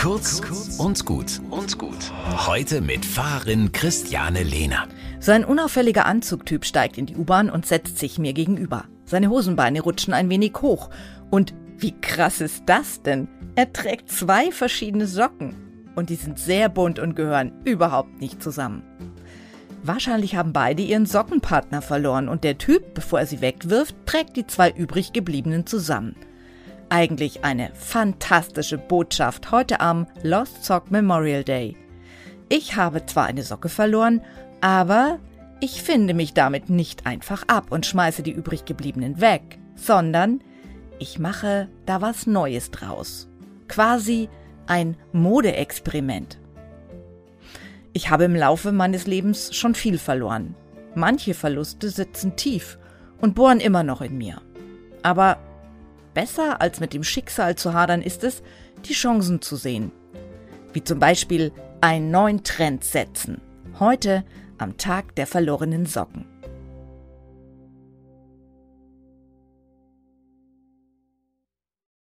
Kurz und gut und gut. Heute mit Fahrerin Christiane Lehner. Sein unauffälliger Anzugtyp steigt in die U-Bahn und setzt sich mir gegenüber. Seine Hosenbeine rutschen ein wenig hoch. Und wie krass ist das denn? Er trägt zwei verschiedene Socken. Und die sind sehr bunt und gehören überhaupt nicht zusammen. Wahrscheinlich haben beide ihren Sockenpartner verloren und der Typ, bevor er sie wegwirft, trägt die zwei übrig gebliebenen zusammen. Eigentlich eine fantastische Botschaft heute am Lost Sock Memorial Day. Ich habe zwar eine Socke verloren, aber ich finde mich damit nicht einfach ab und schmeiße die übrig gebliebenen weg, sondern ich mache da was Neues draus. Quasi ein Modeexperiment. Ich habe im Laufe meines Lebens schon viel verloren. Manche Verluste sitzen tief und bohren immer noch in mir. Aber Besser als mit dem Schicksal zu hadern ist es, die Chancen zu sehen. Wie zum Beispiel einen neuen Trend setzen. Heute am Tag der verlorenen Socken.